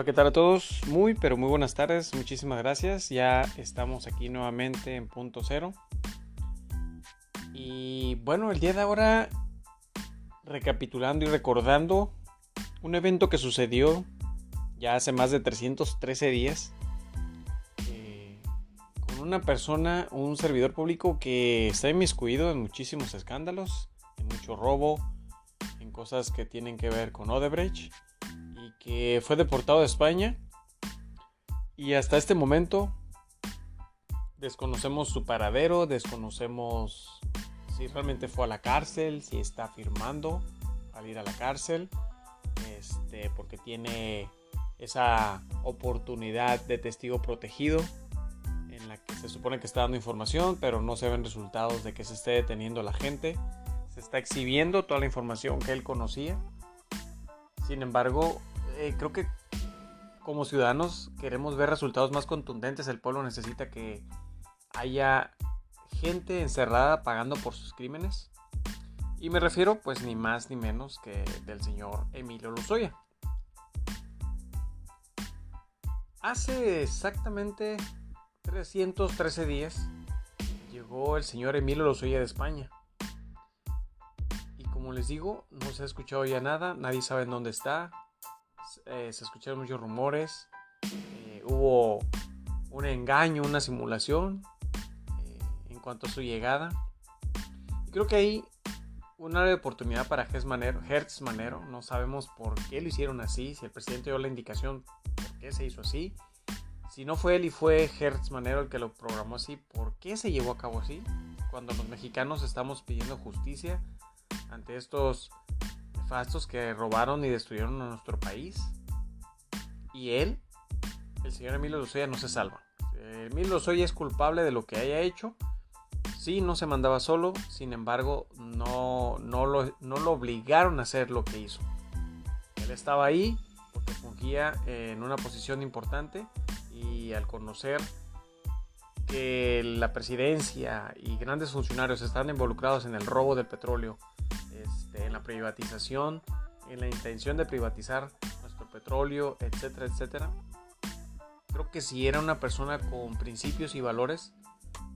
Hola, ¿qué tal a todos? Muy, pero muy buenas tardes. Muchísimas gracias. Ya estamos aquí nuevamente en punto cero. Y bueno, el día de ahora, recapitulando y recordando un evento que sucedió ya hace más de 313 días eh, con una persona, un servidor público que está inmiscuido en muchísimos escándalos, en mucho robo, en cosas que tienen que ver con Odebrecht que fue deportado de España y hasta este momento desconocemos su paradero, desconocemos si realmente fue a la cárcel, si está firmando al ir a la cárcel, este, porque tiene esa oportunidad de testigo protegido en la que se supone que está dando información, pero no se ven resultados de que se esté deteniendo la gente. Se está exhibiendo toda la información que él conocía. Sin embargo, eh, creo que como ciudadanos queremos ver resultados más contundentes. El pueblo necesita que haya gente encerrada pagando por sus crímenes. Y me refiero pues ni más ni menos que del señor Emilio Lozoya. Hace exactamente 313 días llegó el señor Emilio Lozoya de España. Y como les digo, no se ha escuchado ya nada, nadie sabe en dónde está. Eh, se escucharon muchos rumores. Eh, hubo un engaño, una simulación eh, en cuanto a su llegada. Creo que hay una oportunidad para Hertz Manero, Hertz Manero. No sabemos por qué lo hicieron así, si el presidente dio la indicación qué se hizo así. Si no fue él y fue Hertz Manero el que lo programó así, ¿por qué se llevó a cabo así? Cuando los mexicanos estamos pidiendo justicia ante estos que robaron y destruyeron a nuestro país. Y él, el señor Emilio Lozoya, no se salva. Emilio Lozoya es culpable de lo que haya hecho. Sí, no se mandaba solo, sin embargo, no, no, lo, no lo obligaron a hacer lo que hizo. Él estaba ahí, porque fungía en una posición importante y al conocer que la presidencia y grandes funcionarios están involucrados en el robo del petróleo, este, en la privatización, en la intención de privatizar nuestro petróleo, etcétera, etcétera. Creo que si era una persona con principios y valores,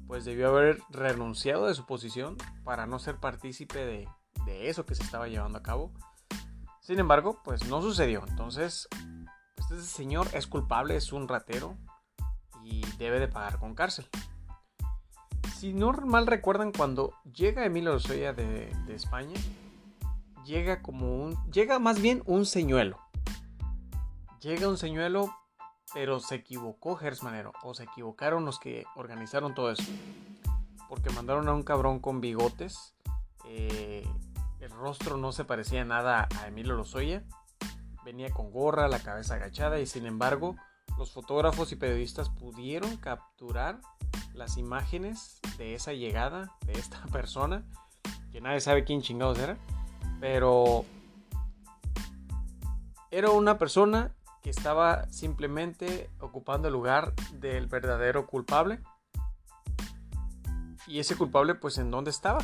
pues debió haber renunciado de su posición para no ser partícipe de, de eso que se estaba llevando a cabo sin embargo, pues no sucedió. Entonces, este señor es culpable, es un ratero y debe de pagar con cárcel. Si no mal recuerdan, cuando llega Emilio Lozoya de, de España, llega como un. Llega más bien un señuelo. Llega un señuelo, pero se equivocó Gersmanero. O se equivocaron los que organizaron todo eso. Porque mandaron a un cabrón con bigotes. Eh, el rostro no se parecía nada a Emilio Lozoya. Venía con gorra, la cabeza agachada y sin embargo los fotógrafos y periodistas pudieron capturar las imágenes de esa llegada de esta persona, que nadie sabe quién chingados era, pero era una persona que estaba simplemente ocupando el lugar del verdadero culpable. Y ese culpable pues en dónde estaba?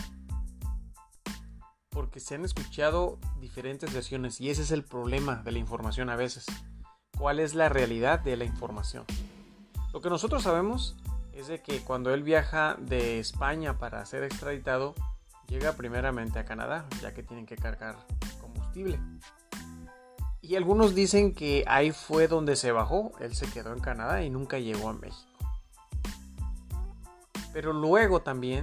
porque se han escuchado diferentes versiones y ese es el problema de la información a veces. ¿Cuál es la realidad de la información? Lo que nosotros sabemos es de que cuando él viaja de España para ser extraditado, llega primeramente a Canadá, ya que tienen que cargar combustible. Y algunos dicen que ahí fue donde se bajó, él se quedó en Canadá y nunca llegó a México. Pero luego también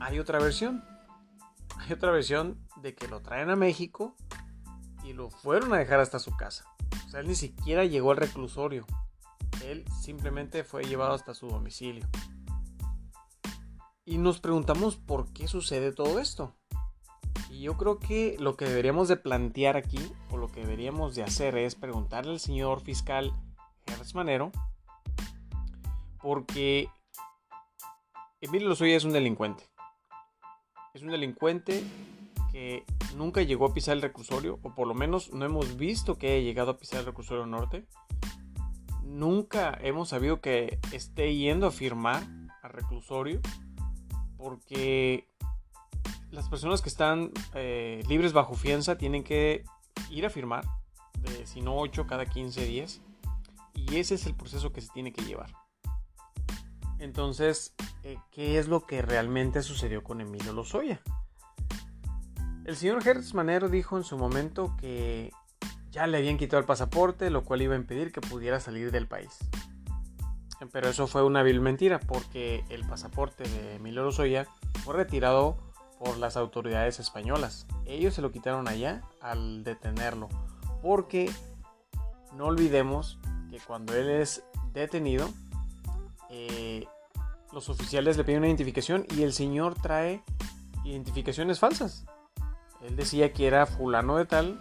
hay otra versión, hay otra versión de que lo traen a México y lo fueron a dejar hasta su casa. O sea, él ni siquiera llegó al reclusorio. Él simplemente fue llevado hasta su domicilio. Y nos preguntamos por qué sucede todo esto. Y yo creo que lo que deberíamos de plantear aquí, o lo que deberíamos de hacer es preguntarle al señor fiscal Gertz Manero, porque Emilio Lozoya es un delincuente es un delincuente que nunca llegó a pisar el reclusorio, o por lo menos no hemos visto que haya llegado a pisar el reclusorio norte. Nunca hemos sabido que esté yendo a firmar al reclusorio, porque las personas que están eh, libres bajo fianza tienen que ir a firmar. Si no 8 cada 15 días. Y ese es el proceso que se tiene que llevar. Entonces, eh, ¿qué es lo que realmente sucedió con Emilio Lozoya? El señor Hertz Manero dijo en su momento que ya le habían quitado el pasaporte, lo cual iba a impedir que pudiera salir del país. Pero eso fue una vil mentira, porque el pasaporte de Emilio Lozoya fue retirado por las autoridades españolas. Ellos se lo quitaron allá al detenerlo, porque no olvidemos que cuando él es detenido, eh, los oficiales le piden una identificación y el señor trae identificaciones falsas. Él decía que era fulano de tal,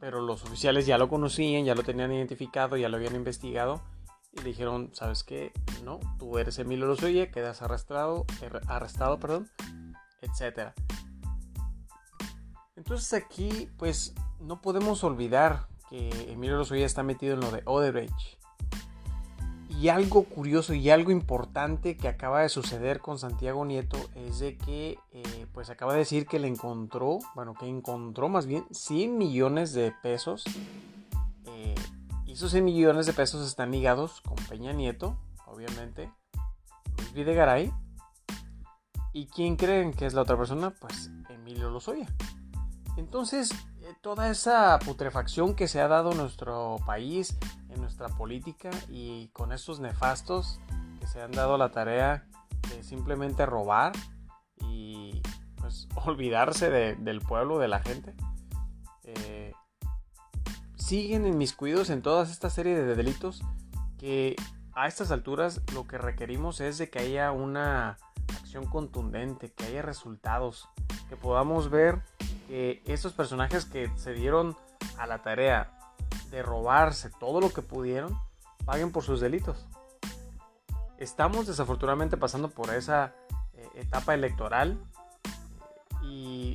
pero los oficiales ya lo conocían, ya lo tenían identificado, ya lo habían investigado y le dijeron, ¿sabes qué? No, tú eres Emilio Lozoya, quedas arrestado, er, arrestado, perdón, etc. Entonces aquí, pues, no podemos olvidar que Emilio Lozoya está metido en lo de Odebrecht. Y algo curioso y algo importante que acaba de suceder con Santiago Nieto es de que, eh, pues acaba de decir que le encontró, bueno, que encontró más bien 100 millones de pesos. Esos 100 millones de pesos están ligados con Peña Nieto, obviamente, Luis Videgaray. ¿Y quién creen que es la otra persona? Pues Emilio Lozoya. Entonces, eh, toda esa putrefacción que se ha dado en nuestro país, en nuestra política y con estos nefastos que se han dado la tarea de simplemente robar y pues olvidarse del pueblo, de la gente, siguen inmiscuidos en toda esta serie de delitos que a estas alturas lo que requerimos es de que haya una acción contundente, que haya resultados, que podamos ver que estos personajes que se dieron a la tarea de robarse todo lo que pudieron, paguen por sus delitos. Estamos desafortunadamente pasando por esa eh, etapa electoral y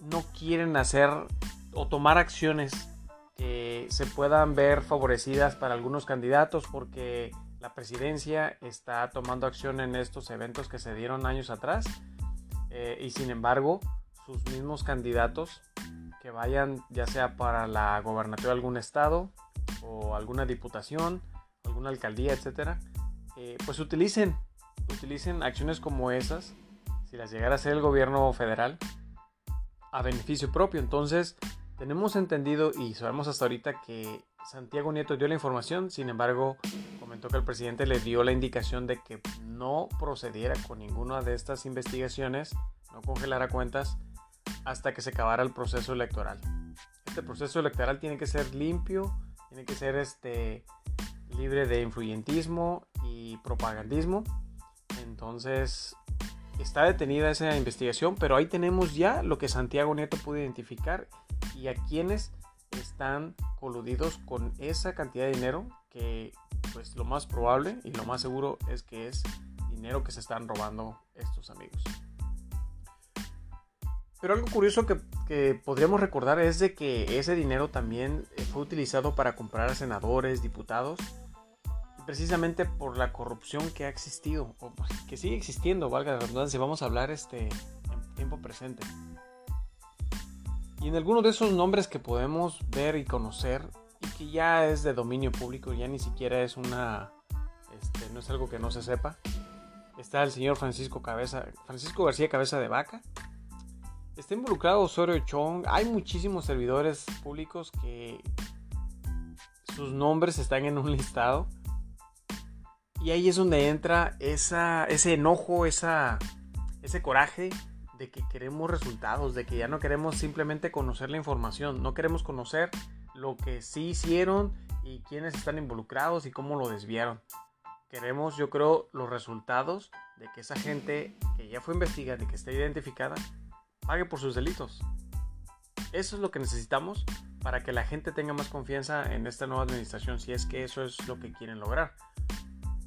no quieren hacer o tomar acciones que se puedan ver favorecidas para algunos candidatos porque la presidencia está tomando acción en estos eventos que se dieron años atrás eh, y sin embargo sus mismos candidatos que vayan ya sea para la gobernatura de algún estado o alguna diputación, alguna alcaldía, etcétera, eh, pues utilicen, utilicen acciones como esas, si las llegara a ser el gobierno federal, a beneficio propio. Entonces, tenemos entendido y sabemos hasta ahorita que Santiago Nieto dio la información, sin embargo, comentó que el presidente le dio la indicación de que no procediera con ninguna de estas investigaciones, no congelara cuentas hasta que se acabara el proceso electoral. Este proceso electoral tiene que ser limpio, tiene que ser este, libre de influyentismo y propagandismo. Entonces está detenida esa investigación, pero ahí tenemos ya lo que Santiago Nieto pudo identificar y a quienes están coludidos con esa cantidad de dinero que pues lo más probable y lo más seguro es que es dinero que se están robando estos amigos. Pero algo curioso que, podríamos recordar es de que ese dinero también eh, fue utilizado para comprar a senadores, diputados, precisamente por la corrupción que ha existido, o pues, que sigue existiendo, valga la redundancia, vamos a hablar este, en tiempo presente. Y en alguno de esos nombres que podemos ver y conocer, y que ya es de dominio público, ya ni siquiera es una, este, no es algo que no se sepa, está el señor Francisco Cabeza, Francisco García Cabeza de Vaca, Está involucrado Osorio Chong. Hay muchísimos servidores públicos que sus nombres están en un listado. Y ahí es donde entra ese enojo, ese coraje de que queremos resultados, de que ya no queremos simplemente conocer la información, no queremos conocer lo que sí hicieron y quiénes están involucrados y cómo lo desviaron. Queremos, yo creo, los resultados de que esa gente que ya fue investigada y que está identificada pague por sus delitos. Eso es lo que necesitamos para que la gente tenga más confianza en esta nueva administración, si es que eso es lo que quieren lograr.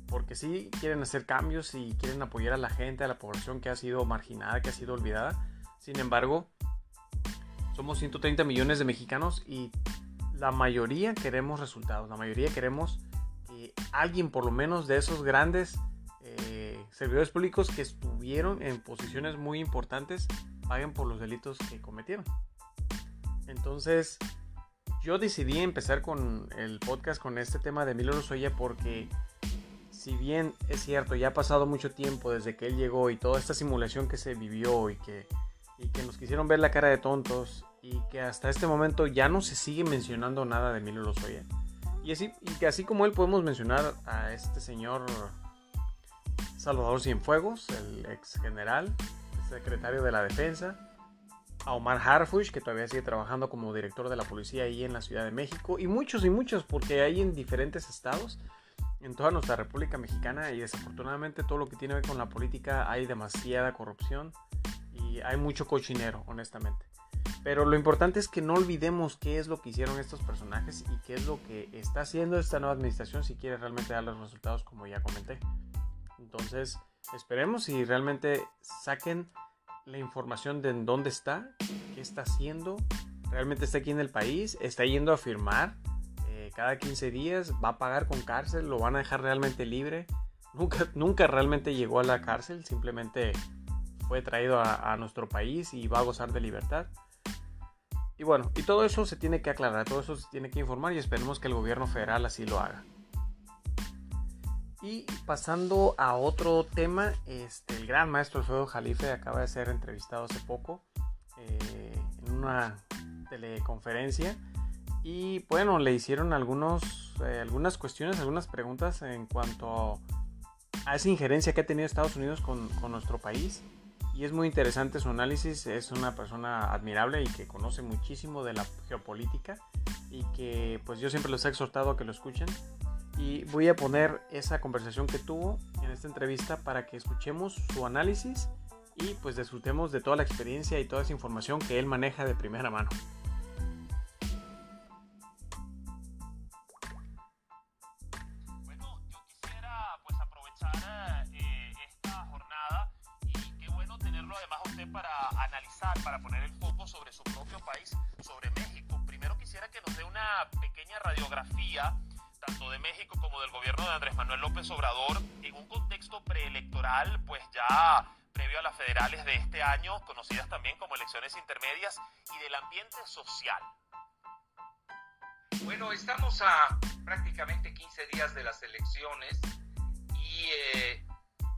Porque si quieren hacer cambios y quieren apoyar a la gente, a la población que ha sido marginada, que ha sido olvidada. Sin embargo, somos 130 millones de mexicanos y la mayoría queremos resultados, la mayoría queremos que alguien por lo menos de esos grandes eh, servidores públicos que estuvieron en posiciones muy importantes paguen por los delitos que cometieron. Entonces, yo decidí empezar con el podcast con este tema de Emilio Lozoya porque si bien es cierto, ya ha pasado mucho tiempo desde que él llegó y toda esta simulación que se vivió y que, y que nos quisieron ver la cara de tontos y que hasta este momento ya no se sigue mencionando nada de Emilio Lozoya. Y, así, y que así como él podemos mencionar a este señor Salvador Cienfuegos, el ex general, secretario de la defensa, a Omar Harfush, que todavía sigue trabajando como director de la policía ahí en la Ciudad de México, y muchos y muchos, porque hay en diferentes estados, en toda nuestra República Mexicana, y desafortunadamente todo lo que tiene que ver con la política hay demasiada corrupción y hay mucho cochinero, honestamente. Pero lo importante es que no olvidemos qué es lo que hicieron estos personajes y qué es lo que está haciendo esta nueva administración si quiere realmente dar los resultados como ya comenté. Entonces, esperemos y realmente saquen la información de en dónde está, qué está haciendo, realmente está aquí en el país, está yendo a firmar cada 15 días, va a pagar con cárcel, lo van a dejar realmente libre. Nunca, nunca realmente llegó a la cárcel, simplemente fue traído a, nuestro país y va a gozar de libertad. Y bueno, y todo eso se tiene que aclarar, todo eso se tiene que informar y esperemos que el gobierno federal así lo haga. Y pasando a otro tema, este, el gran maestro Alfredo Jalife acaba de ser entrevistado hace poco eh, en una teleconferencia y bueno, le hicieron algunos, eh, algunas cuestiones, algunas preguntas en cuanto a esa injerencia que ha tenido Estados Unidos con, con nuestro país y es muy interesante su análisis, es una persona admirable y que conoce muchísimo de la geopolítica y que pues yo siempre les he exhortado a que lo escuchen y voy a poner esa conversación que tuvo en esta entrevista para que escuchemos su análisis y pues disfrutemos de toda la experiencia y toda esa información que él maneja de primera mano. Para poner el foco sobre su propio país, sobre México. Primero quisiera que nos dé una pequeña radiografía tanto de México como del gobierno de Andrés Manuel López Obrador en un contexto preelectoral, pues ya previo a las federales de este año, conocidas también como elecciones intermedias, y del ambiente social. Bueno, estamos a prácticamente 15 días de las elecciones y eh,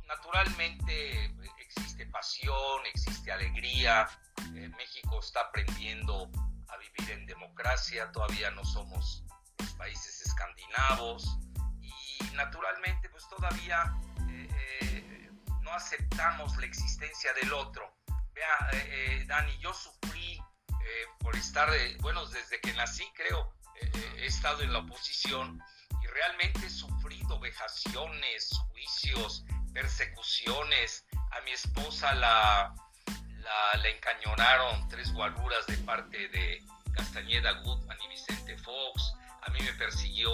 naturalmente existe pasión, existe alegría. Eh, México está aprendiendo a vivir en democracia, todavía no somos los países escandinavos y naturalmente pues todavía eh, eh, no aceptamos la existencia del otro. Vea, eh, Dani, yo sufrí por estar, bueno, desde que nací creo, he estado en la oposición y realmente he sufrido vejaciones, juicios, persecuciones. A mi esposa la, la, encañonaron tres guaruras de parte de Castañeda Goodman y Vicente Fox a mí me persiguió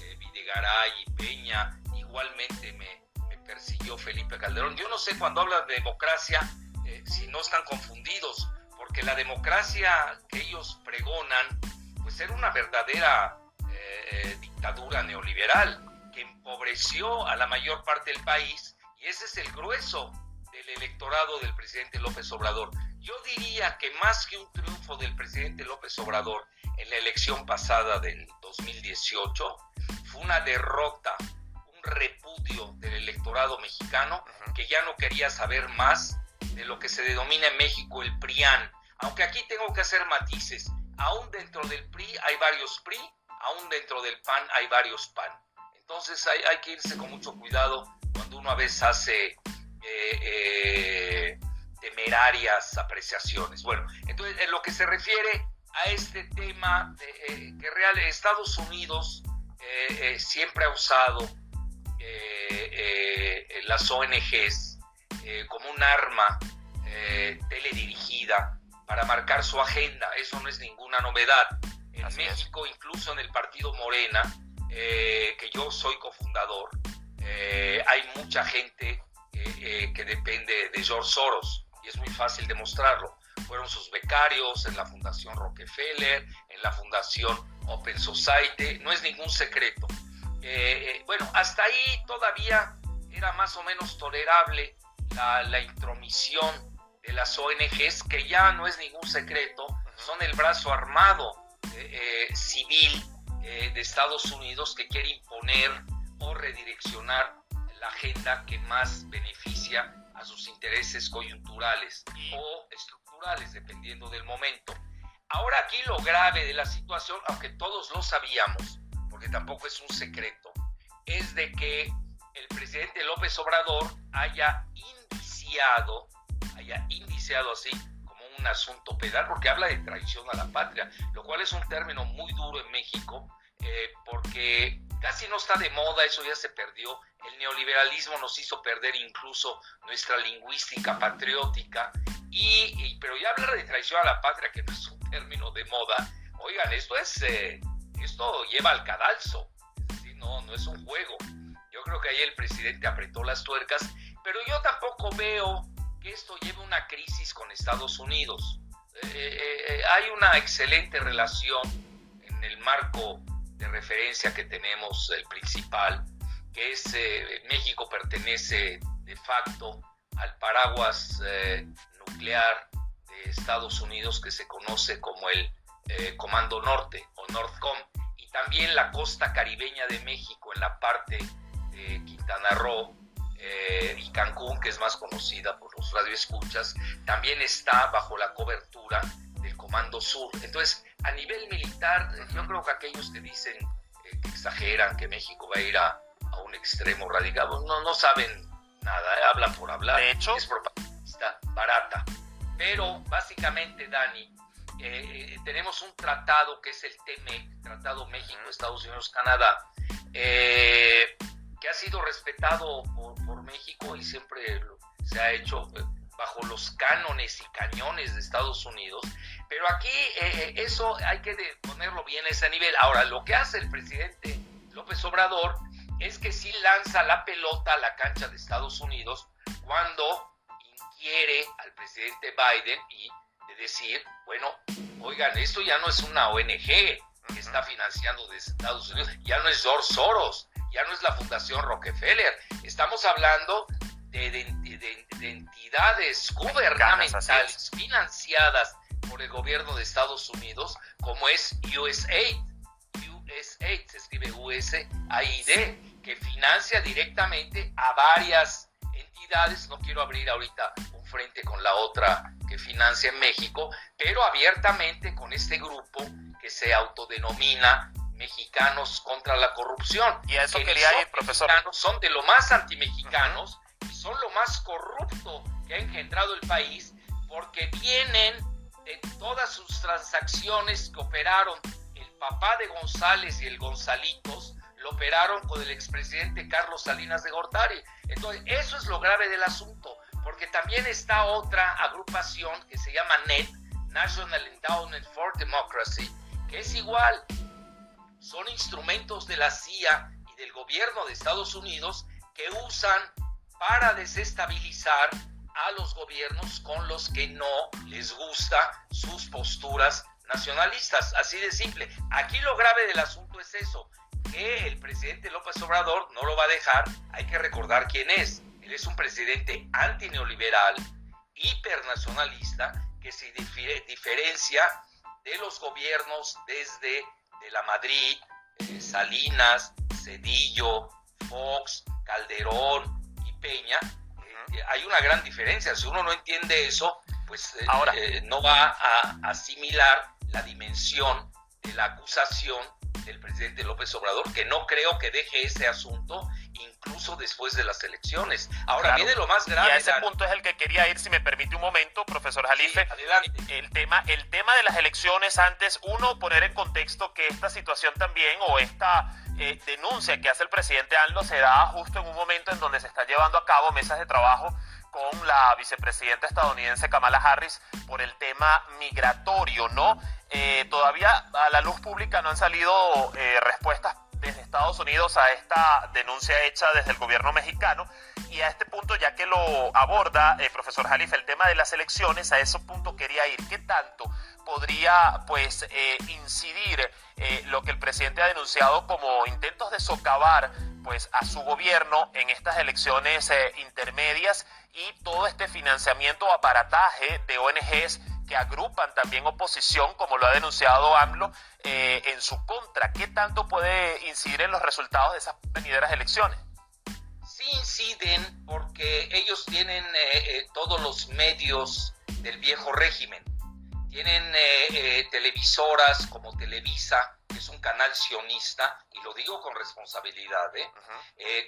eh, Videgaray y Peña, igualmente me, persiguió Felipe Calderón. Yo no sé cuando hablan de democracia eh, si no están confundidos, porque la democracia que ellos pregonan, pues era una verdadera eh, dictadura neoliberal que empobreció a la mayor parte del país y ese es el grueso del electorado del presidente López Obrador. Yo diría que más que un triunfo del presidente López Obrador en la elección pasada del 2018, fue una derrota, un repudio del electorado mexicano que ya no quería saber más de lo que se denomina en México el PRIAN. Aunque aquí tengo que hacer matices. Aún dentro del PRI hay varios PRI, aún dentro del PAN hay varios PAN. Entonces hay, hay que irse con mucho cuidado cuando uno a veces hace eh, eh, temerarias apreciaciones. Bueno, entonces en lo que se refiere a este tema eh, que real Estados Unidos siempre ha usado las ONGs como un arma teledirigida para marcar su agenda. Eso no es ninguna novedad. En México, incluso en el partido Morena, que yo soy cofundador, hay mucha gente que depende de George Soros y es muy fácil demostrarlo fueron sus becarios en la Fundación Rockefeller, en la Fundación Open Society, no es ningún secreto. Eh, eh, bueno, hasta ahí todavía era más o menos tolerable la, intromisión de las ONGs, que ya no es ningún secreto, son el brazo armado civil de Estados Unidos que quiere imponer o redireccionar la agenda que más beneficia a sus intereses coyunturales o estructurales, dependiendo del momento. Ahora aquí lo grave de la situación, aunque todos lo sabíamos, porque tampoco es un secreto, es de que el presidente López Obrador haya indiciado, haya indiciado así como un asunto penal, porque habla de traición a la patria, lo cual es un término muy duro en México, eh, porque casi no está de moda, eso ya se perdió. El neoliberalismo nos hizo perder incluso nuestra lingüística patriótica, y, pero ya hablar de traición a la patria, que no es un término de moda, oigan, esto es, eh, esto lleva al cadalso, no, no es un juego. Yo creo que ahí el presidente apretó las tuercas, pero yo tampoco veo que esto lleve una crisis con Estados Unidos. Eh, hay una excelente relación en el marco de referencia que tenemos, el principal, que es eh, México pertenece de facto al paraguas eh, nuclear de Estados Unidos que se conoce como el eh, Comando Norte o Northcom y también la costa caribeña de México en la parte de Quintana Roo y Cancún, que es más conocida por los radioescuchas, también está bajo la cobertura Comando Sur. Entonces, a nivel militar, yo creo que aquellos que dicen eh, que exageran que México va a ir a, un extremo radical, no, no saben nada, eh, hablan por hablar. De hecho, es propaganda barata. Pero básicamente, Dani, eh, tenemos un tratado que es el TMEC, Tratado México, Estados Unidos, Canadá, que ha sido respetado por, por México y siempre se ha hecho bajo los cánones y cañones de Estados Unidos, pero aquí eh, eh, eso hay que ponerlo bien a ese nivel. Ahora, lo que hace el presidente López Obrador es que sí lanza la pelota a la cancha de Estados Unidos cuando inquiere al presidente Biden y de decir, bueno, oigan, esto ya no es una ONG que está financiando de Estados Unidos, ya no es George Soros, ya no es la Fundación Rockefeller, estamos hablando de, de entidades gubernamentales financiadas por el gobierno de Estados Unidos, como es USAID. USAID se escribe USAID, que financia directamente a varias entidades. No quiero abrir ahorita un frente con la otra que financia en México, pero abiertamente con este grupo que se autodenomina Mexicanos contra la Corrupción. Y a eso quería ir, profesor. Son de lo más antimexicanos y son lo más corrupto que ha engendrado el país porque vienen de todas sus transacciones que operaron el papá de González y el Gonzalitos, lo operaron con el expresidente Carlos Salinas de Gortari. Entonces, eso es lo grave del asunto, porque también está otra agrupación que se llama NET, National Endowment for Democracy, que es igual. Son instrumentos de la CIA y del gobierno de Estados Unidos que usan para desestabilizar a los gobiernos con los que no les gusta sus posturas nacionalistas. Así de simple. Aquí lo grave del asunto es eso, que el presidente López Obrador no lo va a dejar. Hay que recordar quién es. Él es un presidente antineoliberal, hipernacionalista, que se diferencia de los gobiernos desde de la Madrid, eh, Salinas, Cedillo, Fox, Calderón y Peña, hay una gran diferencia. Si uno no entiende eso, pues eh, Ahora, eh, no va a asimilar la dimensión de la acusación del presidente López Obrador, que no creo que deje ese asunto incluso después de las elecciones. Ahora viene lo más grave. Y a ese punto es el que quería ir, si me permite un momento, profesor Jalife. El tema, el tema de las elecciones antes, uno, poner en contexto que esta situación también o esta eh, denuncia que hace el presidente ANLO se da justo en un momento en donde se están llevando a cabo mesas de trabajo con la vicepresidenta estadounidense Kamala Harris por el tema migratorio, ¿no? Eh, todavía a la luz pública no han salido eh, respuestas desde Estados Unidos a esta denuncia hecha desde el gobierno mexicano y a este punto ya que lo aborda el profesor Jalif el tema de las elecciones a ese punto quería ir qué tanto podría pues eh, incidir eh, lo que el presidente ha denunciado como intentos de socavar pues a su gobierno en estas elecciones eh, intermedias y todo este financiamiento o aparataje de ONGs que agrupan también oposición, como lo ha denunciado AMLO, eh, en su contra. ¿Qué tanto puede incidir en los resultados de esas venideras elecciones? Sí inciden porque ellos tienen eh, todos los medios del viejo régimen. Tienen televisoras como Televisa, que es un canal sionista, y lo digo con responsabilidad.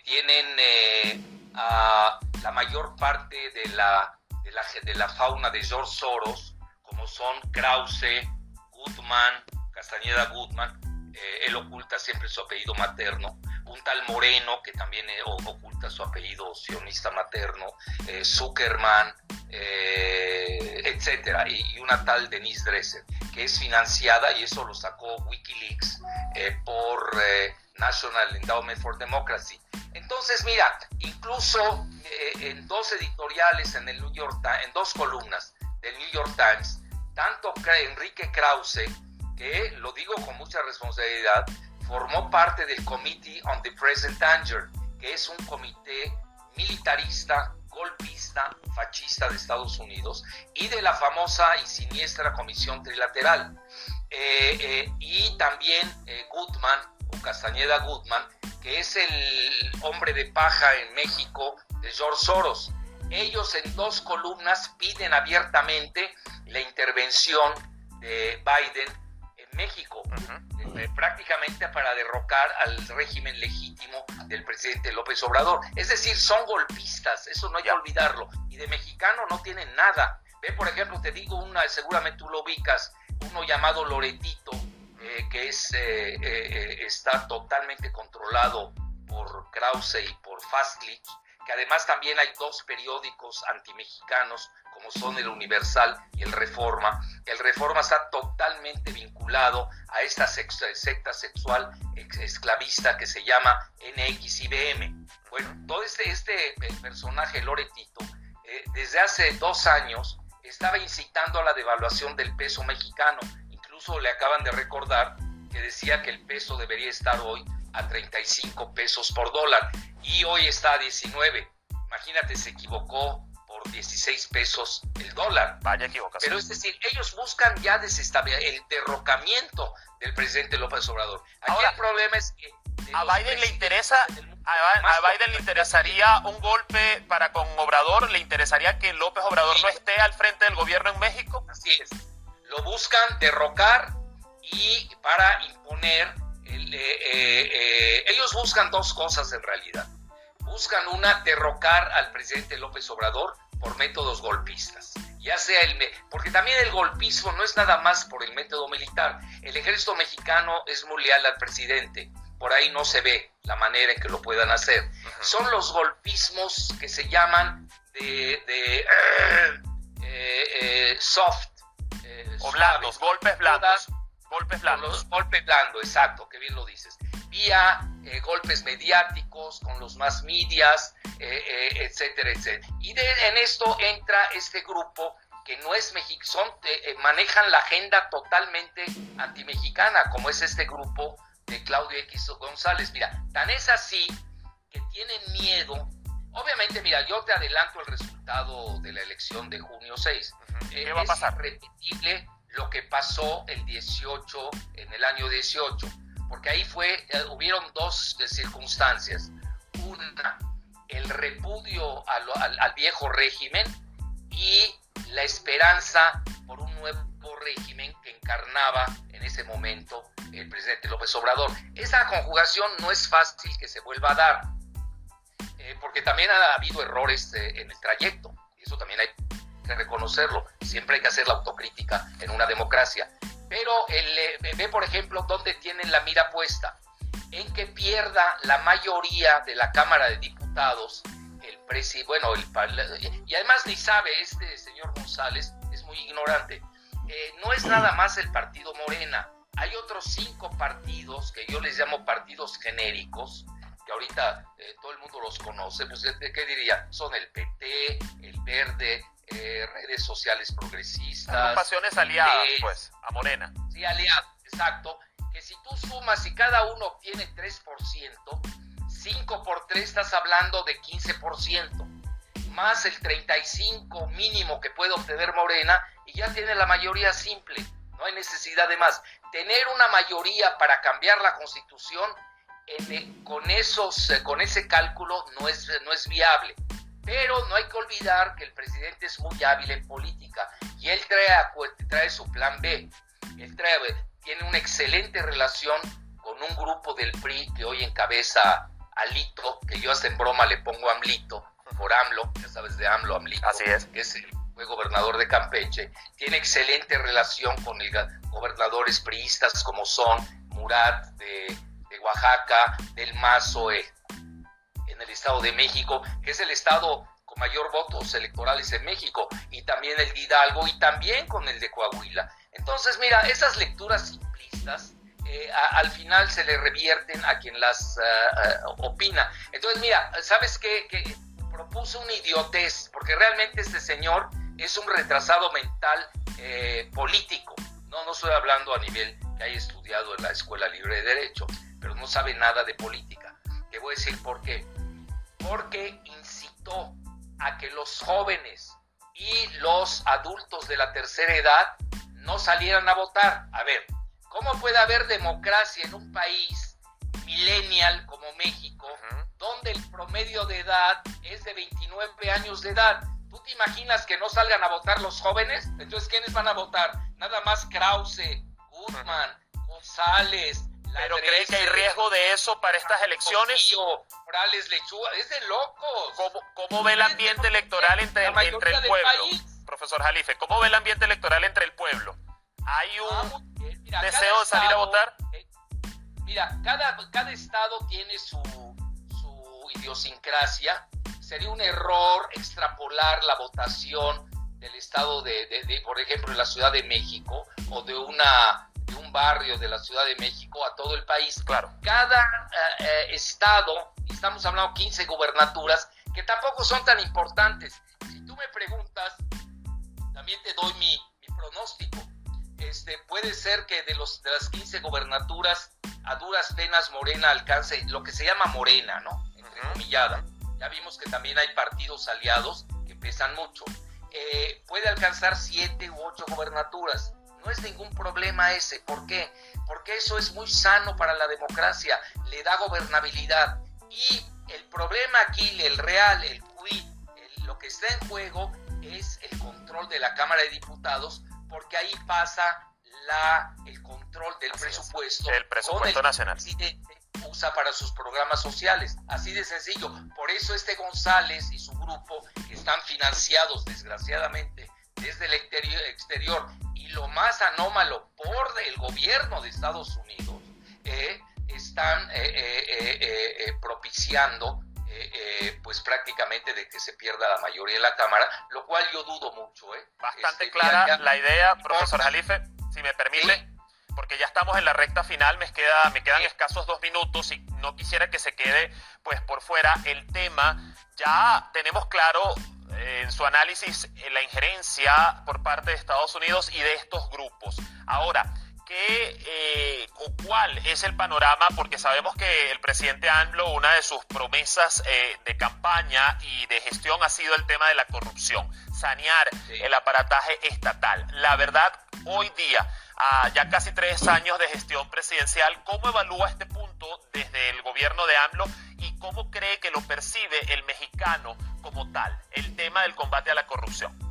tienen a la mayor parte de la de la, fauna de George Soros, como son Krause, Gutmann, Castañeda Gutmann, eh, él oculta siempre su apellido materno, un tal Moreno, que también eh, oculta su apellido sionista materno, eh, Zuckerman, etcétera, y, una tal Denise Dresser, que es financiada, y eso lo sacó Wikileaks, por National Endowment for Democracy. Entonces, mira, incluso eh, en dos editoriales en el New York en dos columnas del New York Times, tanto Enrique Krause, que lo digo con mucha responsabilidad, formó parte del Committee on the Present Danger, que es un comité militarista, golpista, fascista de Estados Unidos, y de la famosa y siniestra Comisión Trilateral. Eh, eh, y también Goodman, o Castañeda Goodman, que es el hombre de paja en México de George Soros. Ellos en dos columnas piden abiertamente la intervención de Biden México, eh, prácticamente para derrocar al régimen legítimo del presidente López Obrador. Es decir, son golpistas, eso no hay que olvidarlo. Y de mexicano no tienen nada. Ve, por ejemplo, te digo una, seguramente tú lo ubicas, uno llamado Loretito, eh, que es, eh, eh, está totalmente controlado por Krause y por Fastlich, que además también hay dos periódicos antimexicanos como son el Universal y el Reforma. El Reforma está totalmente vinculado a esta secta sexual esclavista que se llama NXIBM. Bueno, todo este, este personaje Loretito, desde hace dos años, estaba incitando a la devaluación del peso mexicano le acaban de recordar que decía que el peso debería estar hoy a 35 pesos por dólar y hoy está a 19. Imagínate, se equivocó por 16 pesos el dólar. Vaya equivocación. Pero es decir, ellos buscan ya desestabilizar el derrocamiento del presidente López Obrador. Aquí el problema es que a Biden le interesa a, Biden le interesaría un golpe para con Obrador, le interesaría que López Obrador no esté al frente del gobierno en México. Así es lo buscan derrocar y para imponer, eh, eh, eh, ellos buscan dos cosas en realidad. Buscan una, derrocar al presidente López Obrador por métodos golpistas. Ya sea el, porque también el golpismo no es nada más por el método militar. El ejército mexicano es muy leal al presidente. Por ahí no se ve la manera en que lo puedan hacer. Son los golpismos que se llaman de, soft o blandos, golpes blandos. Golpes blandos. golpes blandos, exacto, que bien lo dices. Vía eh, golpes mediáticos, con los más medias, eh, eh, etcétera, etcétera. Y en esto entra este grupo que no es mexicano, manejan la agenda totalmente antimexicana, como es este grupo de Claudio X González. Mira, tan es así que tienen miedo. Obviamente, mira, yo te adelanto el resultado de la elección de junio 6. ¿Qué va a pasar? repetible lo que pasó el 18, en el año 18, porque ahí fue, eh, hubieron dos circunstancias. Una, el repudio al, viejo régimen y la esperanza por un nuevo régimen que encarnaba en ese momento el presidente López Obrador. Esa conjugación no es fácil que se vuelva a dar, eh, porque también ha habido errores eh, en el trayecto, y eso también hay reconocerlo. Siempre hay que hacer la autocrítica en una democracia. Pero eh, ve, por ejemplo, dónde tienen la mira puesta. En que pierda la mayoría de la Cámara de Diputados el presi, bueno, el, y además ni sabe, este señor González es muy ignorante. Eh, no es nada más el partido Morena. Hay otros cinco partidos que yo les llamo partidos genéricos, que ahorita eh, todo el mundo los conoce, pues ¿qué diría? Son el PT, el Verde, eh, redes sociales progresistas. pasiones aliadas, pues, a Morena. Sí, aliadas, exacto. Que si tú sumas y cada uno obtiene 3%, 5 por 3 estás hablando de 15%. más el 35 mínimo que puede obtener Morena y ya tiene la mayoría simple. No hay necesidad de más. Tener una mayoría para cambiar la constitución con, esos, eh, con ese cálculo no es, no es viable. Pero no hay que olvidar que el presidente es muy hábil en política y él trae, trae su plan B. Él trae, tiene una excelente relación con un grupo del PRI que hoy encabeza Alito, que yo hasta en broma le pongo Amlito, por AMLO, ya sabes de AMLO, Amlito, Así es. que es el, fue gobernador de Campeche, tiene excelente relación con el gobernadores priistas como son Murat de, Oaxaca, del Mazo eh, en el Estado de México, que es el estado con mayor votos electorales en México, y también el de Hidalgo y también con el de Coahuila. Entonces, mira, esas lecturas simplistas eh, al final se le revierten a quien las eh, opina. Entonces, mira, ¿sabes qué? Propuso una idiotez, porque realmente este señor es un retrasado mental político. No, no estoy hablando a nivel que haya estudiado en la Escuela Libre de Derecho, pero no sabe nada de política. Te voy a decir por qué. Porque incitó a que los jóvenes y los adultos de la tercera edad no salieran a votar. A ver, ¿cómo puede haber democracia en un país millennial como México, donde el promedio de edad es de 29 años de edad? ¿Tú te imaginas que no salgan a votar los jóvenes? Entonces, ¿quiénes van a votar? Nada más Krause, Guzmán, González. ¿Pero cree que hay riesgo de eso para estas elecciones? Morales Lechuga, es de locos. ¿Cómo, cómo ve el ambiente electoral entre, entre el pueblo? profesor Jalife, ¿cómo ve el ambiente electoral entre el pueblo? ¿Hay un deseo de salir a votar? Eh, mira, cada, cada estado tiene su, su idiosincrasia. Sería un error extrapolar la votación del estado de, de, por ejemplo, en la Ciudad de México o de una de un barrio de la Ciudad de México a todo el país. Claro. Cada eh, eh, estado, estamos hablando 15 gubernaturas, que tampoco son tan importantes. Si tú me preguntas, también te doy mi, pronóstico. Este, puede ser que de, los, de las 15 gobernaturas, a duras penas Morena alcance lo que se llama Morena, ¿no? Entrecomillada. Ya vimos que también hay partidos aliados que pesan mucho. Eh, puede alcanzar siete u ocho gobernaturas. No es ningún problema ese. ¿Por qué? Porque eso es muy sano para la democracia. Le da gobernabilidad. Y el problema aquí, el real, el quid, lo que está en juego es el control de la Cámara de Diputados, porque ahí pasa la, el control del presupuesto. El presupuesto nacional. usa para sus programas sociales. Así de sencillo. Por eso este González y su grupo están financiados, desgraciadamente, desde el exterior. Lo más anómalo, por el gobierno de Estados Unidos, eh, están eh, eh, propiciando eh, eh, pues prácticamente de que se pierda la mayoría de la Cámara, lo cual yo dudo mucho. Bastante este, clara la idea, profesor Jalife, si me permite. Porque ya estamos en la recta final, me, queda, me quedan escasos dos minutos y no quisiera que se quede pues por fuera el tema. Ya tenemos claro en su análisis la injerencia por parte de Estados Unidos y de estos grupos. Ahora, qué eh, o cuál es el panorama, porque sabemos que el presidente AMLO, una de sus promesas eh, de campaña y de gestión ha sido el tema de la corrupción, sanear el aparataje estatal. La verdad, hoy día, a ya casi tres años de gestión presidencial, ¿cómo evalúa este punto desde el gobierno de AMLO y cómo cree que lo percibe el mexicano como tal, el tema del combate a la corrupción?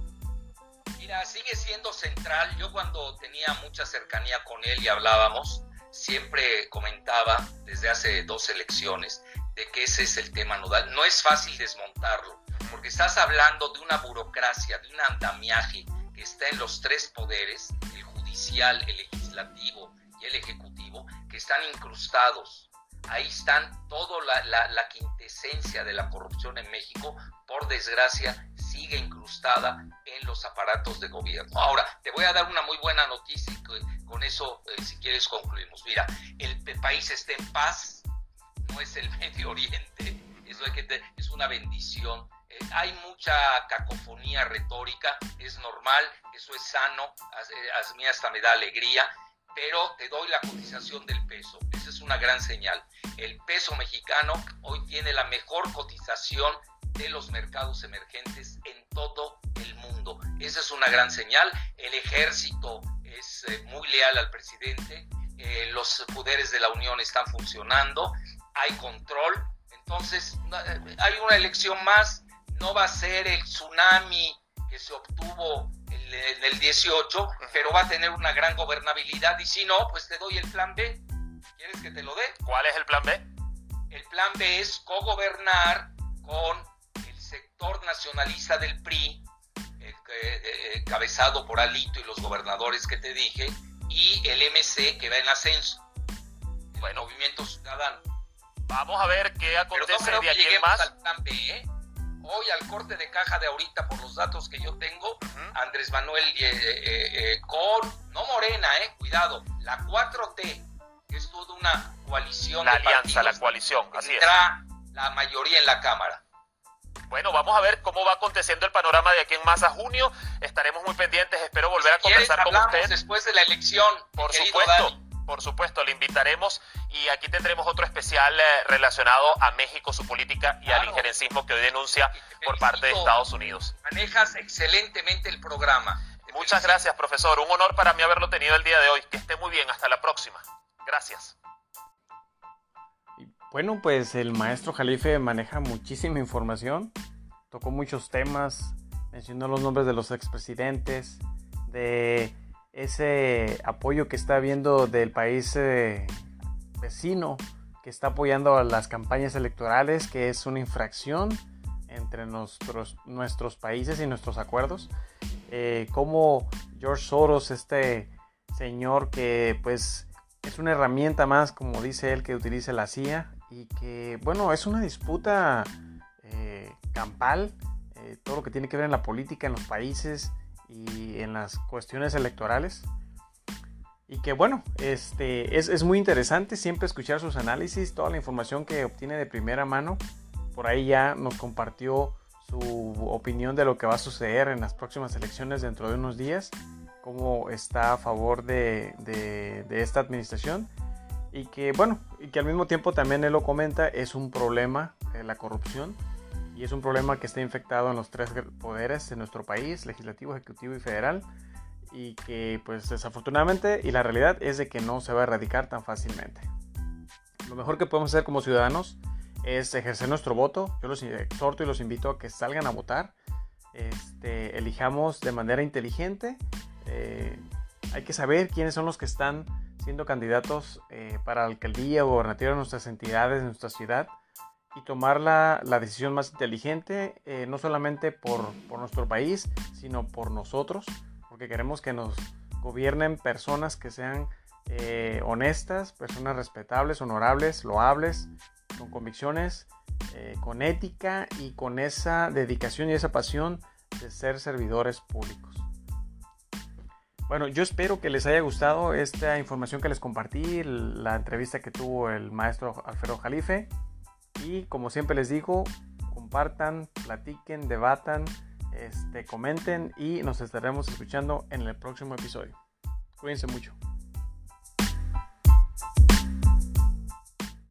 Sigue siendo central. Yo cuando tenía mucha cercanía con él y hablábamos, siempre comentaba desde hace dos elecciones de que ese es el tema nodal. No es fácil desmontarlo, porque estás hablando de una burocracia, de un andamiaje que está en los tres poderes, el judicial, el legislativo y el ejecutivo, que están incrustados. Ahí están toda la, la quintesencia de la corrupción en México, por desgracia, sigue incrustada en los aparatos de gobierno. Ahora, te voy a dar una muy buena noticia y con eso, eh, si quieres, concluimos. Mira, el, país está en paz, no es el Medio Oriente, eso que es una bendición. Eh, hay mucha cacofonía retórica, es normal, eso es sano, a, mí hasta me da alegría, pero te doy la cotización del peso, esa es una gran señal. El peso mexicano hoy tiene la mejor cotización de los mercados emergentes en todo el mundo. Esa es una gran señal. El ejército es eh, muy leal al presidente, eh, los poderes de la Unión están funcionando, hay control. Entonces, eh, hay una elección más, no va a ser el tsunami que se obtuvo en el 18, pero va a tener una gran gobernabilidad y si no, pues te doy el plan B. ¿Quieres que te lo dé? ¿Cuál es el plan B? El plan B es cogobernar con sector nacionalista del PRI, encabezado por Alito y los gobernadores que te dije, y el MC que va en ascenso, el bueno, Movimiento Ciudadano. Vamos a ver qué acontece de aquí en más. Al plan B, ¿eh? Hoy al corte de caja de ahorita, por los datos que yo tengo, Andrés Manuel eh, eh, con, no Morena, eh, cuidado, la 4T, que es toda una coalición. La alianza, la coalición, así es. la mayoría en la Cámara. Bueno, vamos a ver cómo va aconteciendo el panorama de aquí en más a junio. Estaremos muy pendientes. Espero volver a conversar con usted. después de la elección. Por supuesto. Por supuesto, le invitaremos y aquí tendremos otro especial eh, relacionado a México, su política y al injerencismo que hoy denuncia por parte de Estados Unidos. Manejas excelentemente el programa. Muchas gracias, profesor. Un honor para mí haberlo tenido el día de hoy. Que esté muy bien. Hasta la próxima. Gracias. Bueno, pues el maestro Jalife maneja muchísima información, tocó muchos temas, mencionó los nombres de los expresidentes, de ese apoyo que está habiendo del país eh, vecino que está apoyando a las campañas electorales, que es una infracción entre nuestros, países y nuestros acuerdos. Eh, como George Soros, este señor que pues es una herramienta más, como dice él, que utiliza la CIA y que, bueno, es una disputa eh, campal, eh, todo lo que tiene que ver en la política, en los países y en las cuestiones electorales. Y que bueno, este, es, es, muy interesante siempre escuchar sus análisis, toda la información que obtiene de primera mano. Por ahí ya nos compartió su opinión de lo que va a suceder en las próximas elecciones dentro de unos días, cómo está a favor de, de, de esta administración y que bueno, y que al mismo tiempo también él lo comenta, es un problema eh, la corrupción y es un problema que está infectado en los tres poderes de nuestro país, legislativo, ejecutivo y federal y que pues desafortunadamente y la realidad es de que no se va a erradicar tan fácilmente. Lo mejor que podemos hacer como ciudadanos es ejercer nuestro voto. Yo los exhorto y los invito a que salgan a votar. Este, elijamos de manera inteligente. Eh, hay que saber quiénes son los que están siendo candidatos eh, para alcaldía o gobernativa de nuestras entidades, de nuestra ciudad, y tomar la, decisión más inteligente, eh, no solamente por, nuestro país, sino por nosotros, porque queremos que nos gobiernen personas que sean eh, honestas, personas respetables, honorables, loables, con convicciones, con ética y con esa dedicación y esa pasión de ser servidores públicos. Bueno, yo espero que les haya gustado esta información que les compartí, la entrevista que tuvo el maestro Alfredo Jalife. Y como siempre les digo, compartan, platiquen, debatan, este, comenten y nos estaremos escuchando en el próximo episodio. Cuídense mucho.